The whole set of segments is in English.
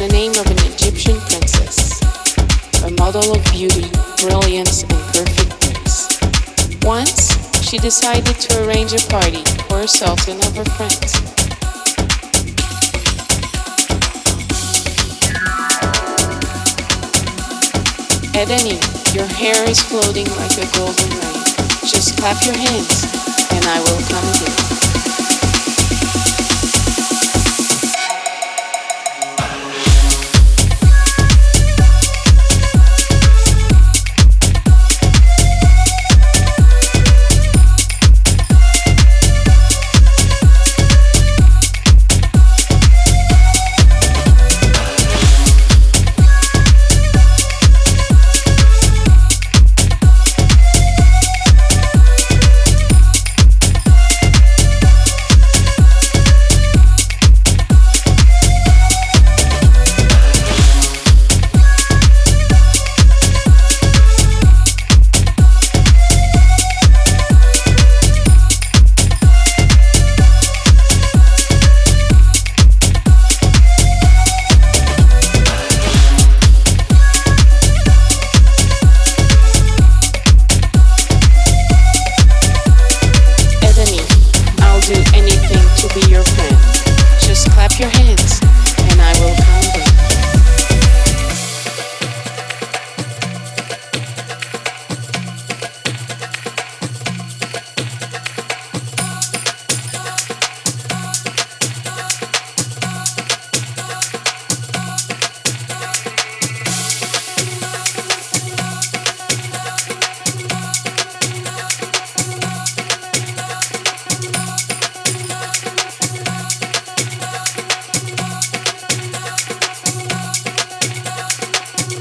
the name of an Egyptian princess, a model of beauty, brilliance, and perfect grace. Once, she decided to arrange a party for herself and of her friends. Edeni, your hair is floating like a golden rain. Just clap your hands, and I will come again.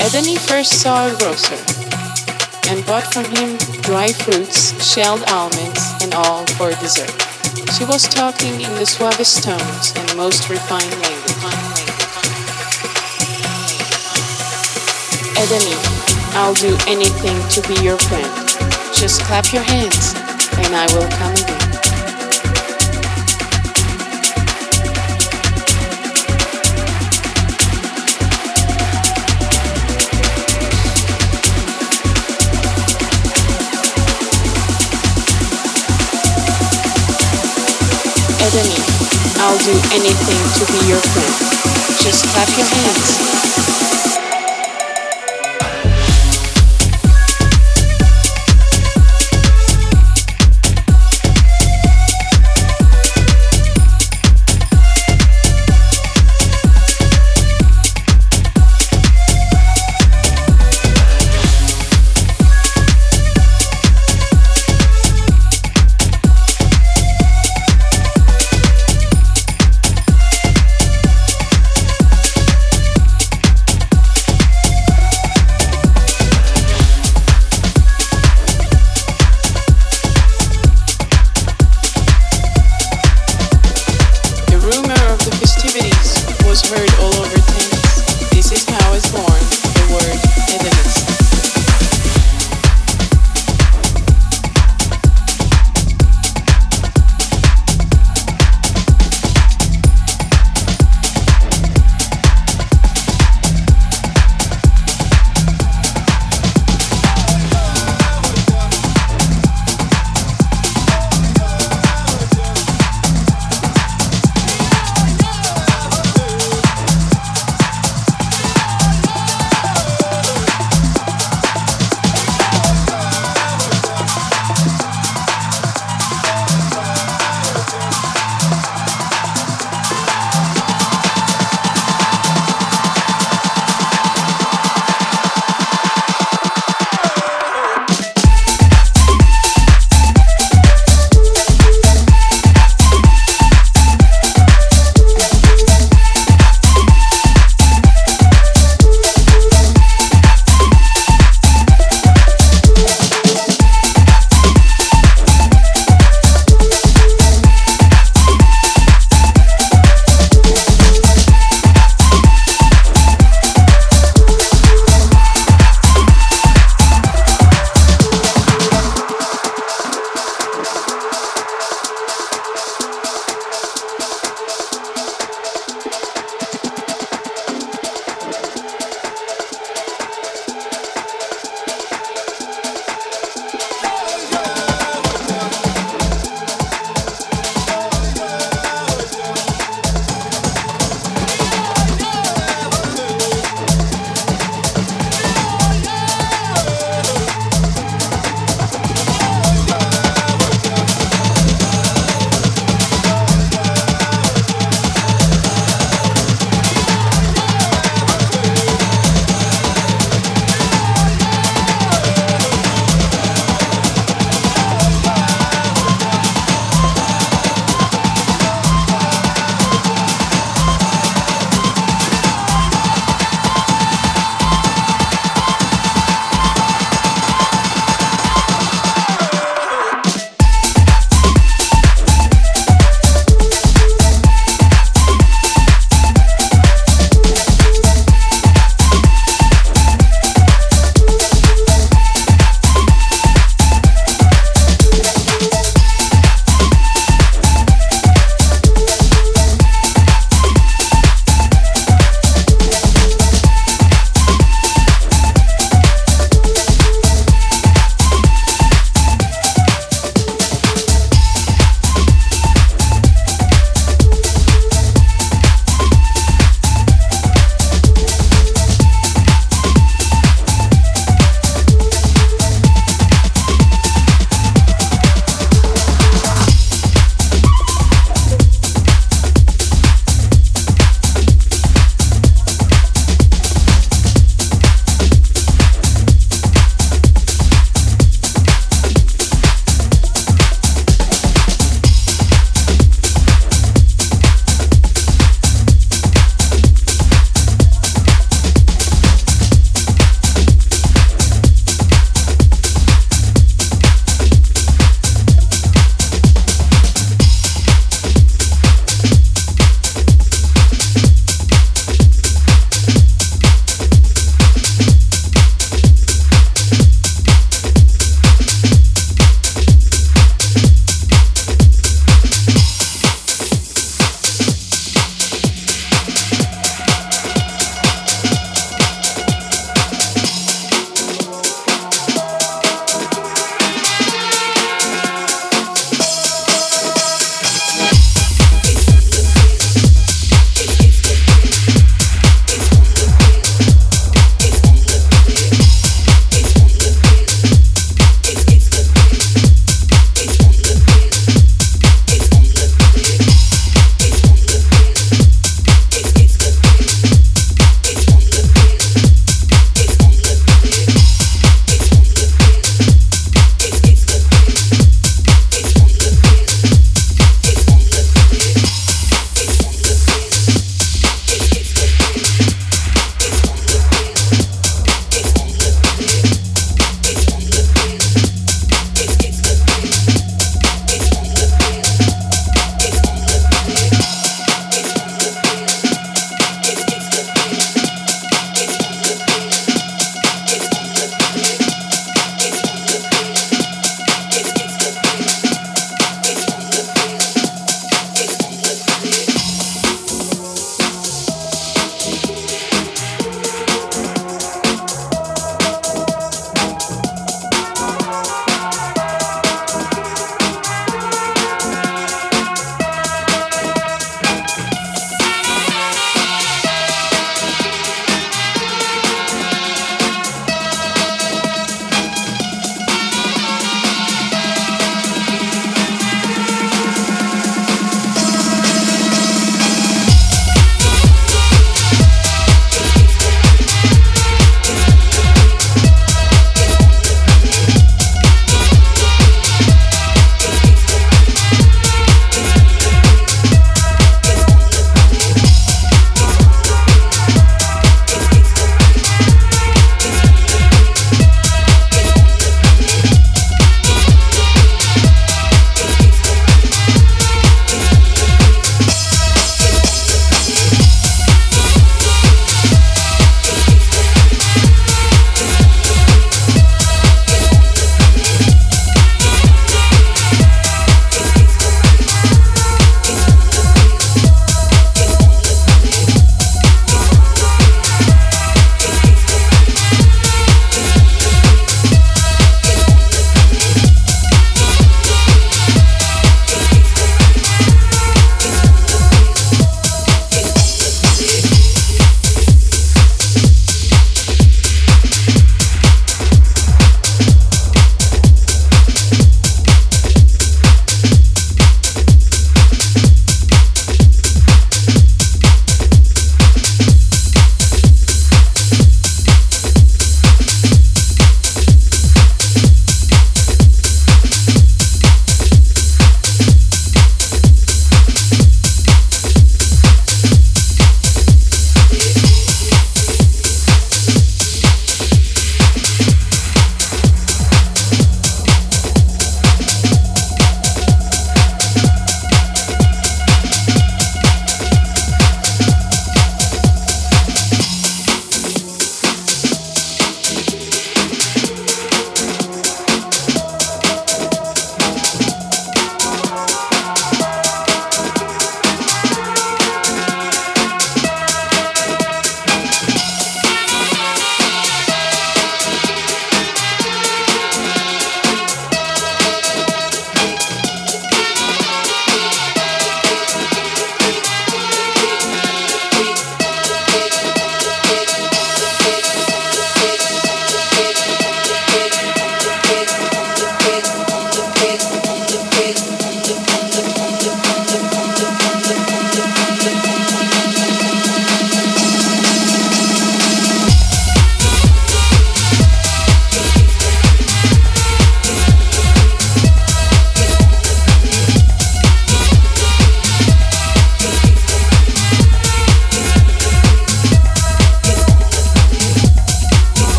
Edeni first saw a grocer and bought from him dry fruits, shelled almonds, and all for dessert. She was talking in the suavest tones and most refined language. Edeni, I'll do anything to be your friend. Just clap your hands, and I will come again. I'll do anything to be your friend. Just clap your hands.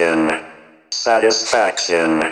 Satisfaction, satisfaction.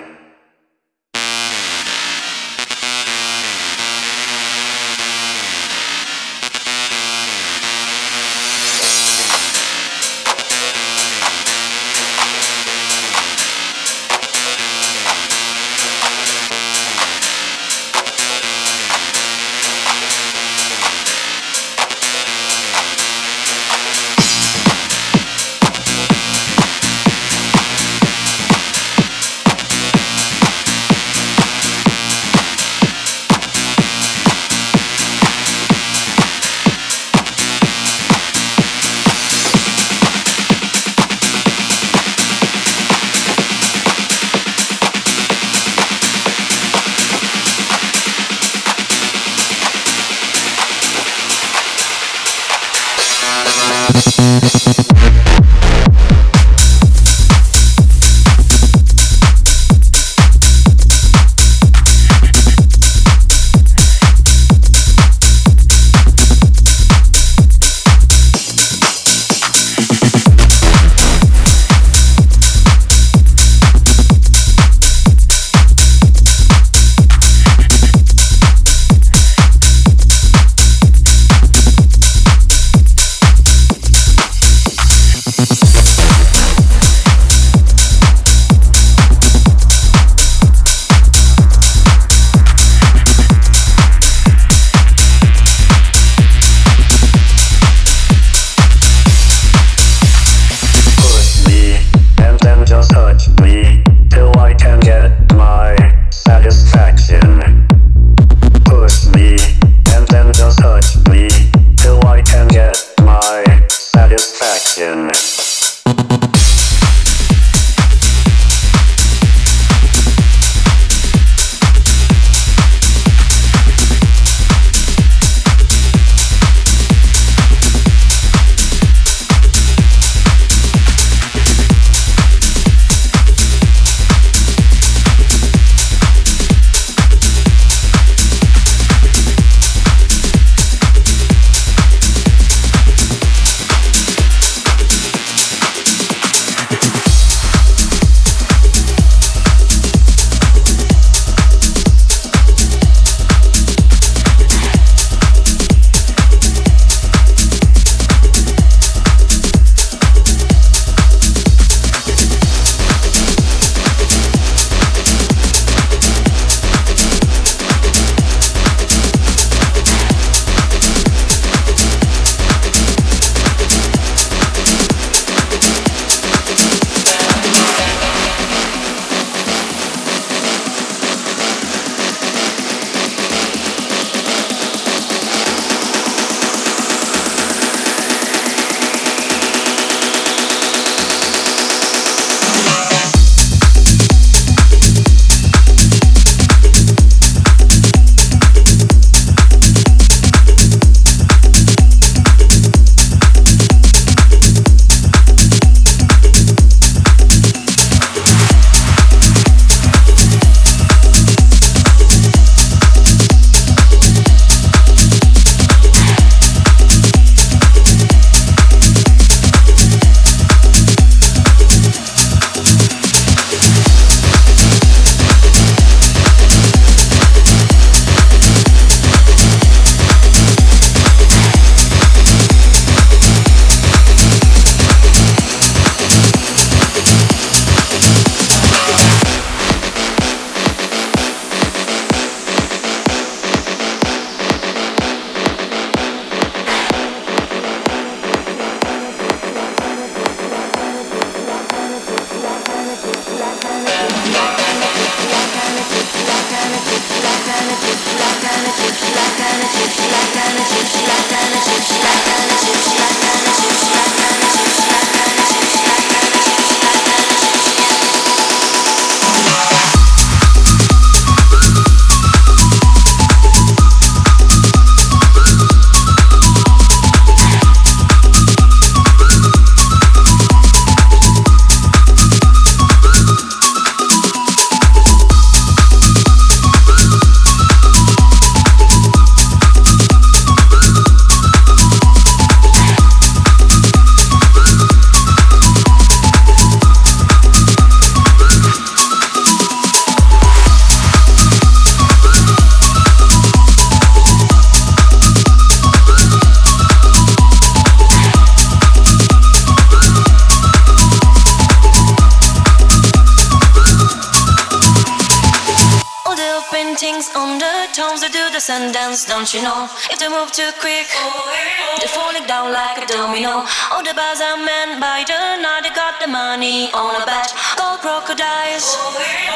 the money on a bet. Gold crocodiles,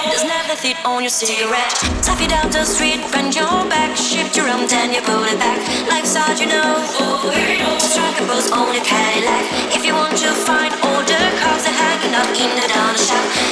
there's nothing on your cigarette. Tap it down the street, bend your back, shift your arm, then you pull it back. Life's hard, you know. Strike a pose on a Cadillac. If you want to find all the cars that hanging up in the down shop.